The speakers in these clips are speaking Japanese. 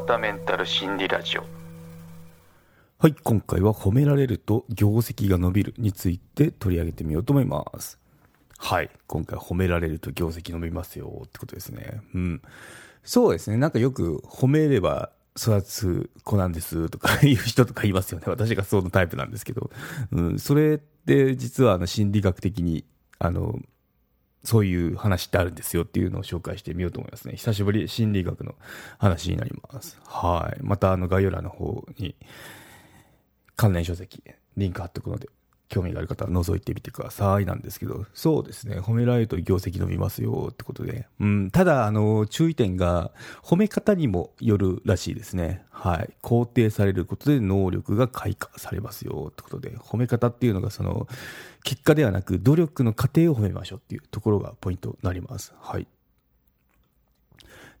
川田メンタル心理ラジオはい、今回は褒められると業績が伸びるについて取り上げてみようと思います。はい、今回褒められると業績伸びますよってことですね。うん。そうですね、なんかよく褒めれば育つ子なんですとかいう人とかいますよね。私がそのタイプなんですけど。うん、それって実はあの心理学的に、あの、そういう話ってあるんですよっていうのを紹介してみようと思いますね。久しぶり心理学の話になります。はい。またあの概要欄の方に関連書籍、リンク貼っとくので、興味がある方は覗いてみてくださいなんですけど、そうですね、褒められると業績伸びますよってことで、うん、ただ、あの、注意点が、褒め方にもよるらしいですね。はい。肯定されることで能力が開花されますよってことで、褒め方っていうのが、その、結果ではなく、努力の過程を褒めましょうっていうところがポイントになります。はい。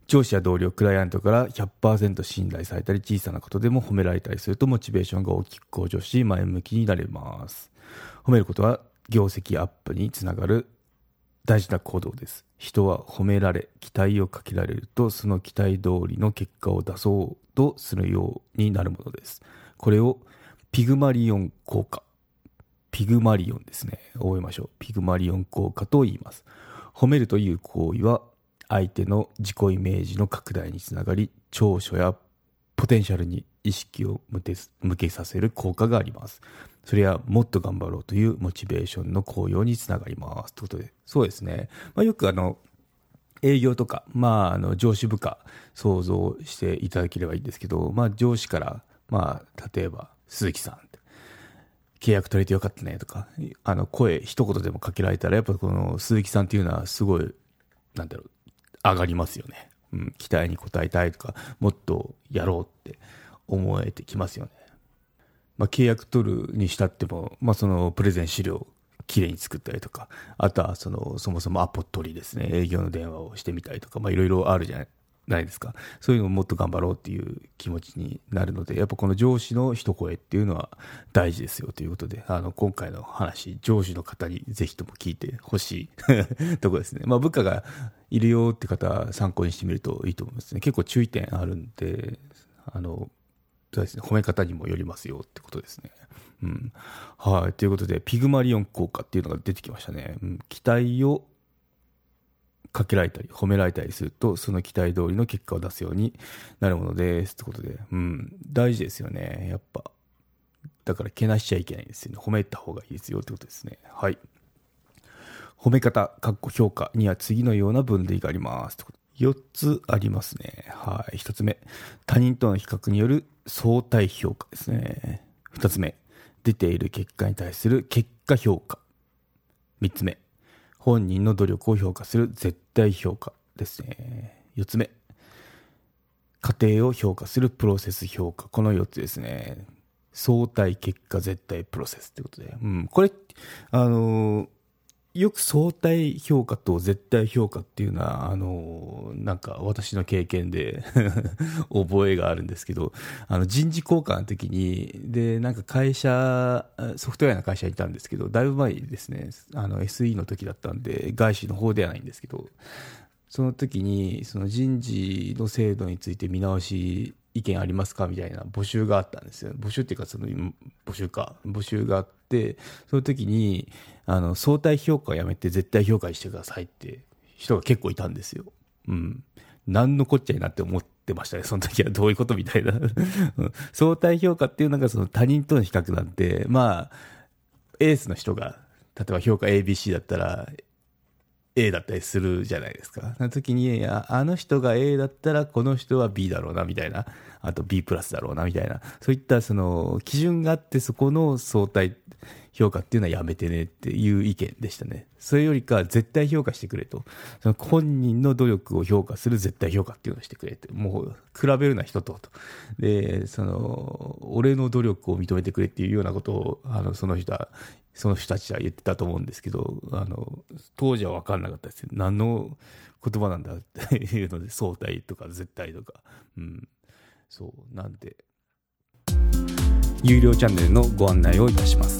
上司や同僚、クライアントから100%信頼されたり、小さなことでも褒められたりすると、モチベーションが大きく向上し、前向きになれます。褒めることは、業績アップにつながる大事な行動です。人は褒められ、期待をかけられると、その期待通りの結果を出そうとするようになるものです。これを、ピグマリオン効果。ピグマリオンですね。覚えましょう。ピグマリオン効果と言います。褒めるという行為は、相手の自己イメージの拡大につながり、長所やポテンシャルに意識を向けさせる効果があります。それはもっと頑張ろうというモチベーションの高揚につながります。ということで、そうですね。まあ、よくあの、営業とか、まあ、あの、上司部下、想像していただければいいんですけど、まあ、上司から、まあ、例えば、鈴木さん、契約取れてよかったねとか、あの、声一言でもかけられたら、やっぱこの鈴木さんっていうのはすごい、なんだろう、上がりますよね。うん、期待に応えたいとか、もっとやろうって思えてきますよね。まあ、契約取るにしたっても、まあ、そのプレゼン資料きれいに作ったりとか、あとはその、そもそもアポ取りですね、営業の電話をしてみたりとか、いろいろあるじゃない。ですかそういうのをもっと頑張ろうっていう気持ちになるので、やっぱこの上司の一声っていうのは大事ですよということで、あの、今回の話、上司の方にぜひとも聞いてほしい とこですね。まあ、部下がいるよって方参考にしてみるといいと思いますね。結構注意点あるんで、あの、ですね、褒め方にもよりますよってことですね。うん。はい。ということで、ピグマリオン効果っていうのが出てきましたね。うん、期待をかけられたり、褒められたりすると、その期待通りの結果を出すようになるものです。ってことで、うん、大事ですよね。やっぱ。だから、けなしちゃいけないんですよね。褒めた方がいいですよってことですね。はい。褒め方、かっこ評価には次のような分類があります。4つありますね。はい。1つ目、他人との比較による相対評価ですね。2つ目、出ている結果に対する結果評価。3つ目、本人の努力を評価する絶対評価ですね。4つ目、過程を評価するプロセス評価。この4つですね。相対結果絶対プロセスってことで。うん。これ、あのーよく相対評価と絶対評価っていうのは、あの、なんか私の経験で 覚えがあるんですけど、あの人事交換の時に、で、なんか会社、ソフトウェアの会社にいたんですけど、だいぶ前にですね、あの SE の時だったんで、外資の方ではないんですけど、その時に、その人事の制度について見直し意見ありますか？みたいな募集があったんですよ。募集っていうか、その、募集か、募集があって、その時に、あの、相対評価をやめて絶対評価してくださいって人が結構いたんですよ。うん。何のこっちゃいなって思ってましたね。その時はどういうことみたいな。相対評価っていうのがその他人との比較なんで、まあ、エースの人が、例えば評価 ABC だったら、A だったりするじゃないですか。その時に、ああの人が A だったら、この人は B だろうな、みたいな。あと B プラスだろうな、みたいな。そういった、その、基準があって、そこの相対評価っていうのはやめてねっていう意見でしたね。それよりか、絶対評価してくれと。その本人の努力を評価する絶対評価っていうのをしてくれって。もう、比べるな人と。とで、その、俺の努力を認めてくれっていうようなことを、あの、その人は、その人たちは言ってたと思うんですけど、あの、当時は分かんなかったですよ。何の言葉なんだっていうので、相対とか絶対とか。うん。そう、なんで。有料チャンネルのご案内をいたします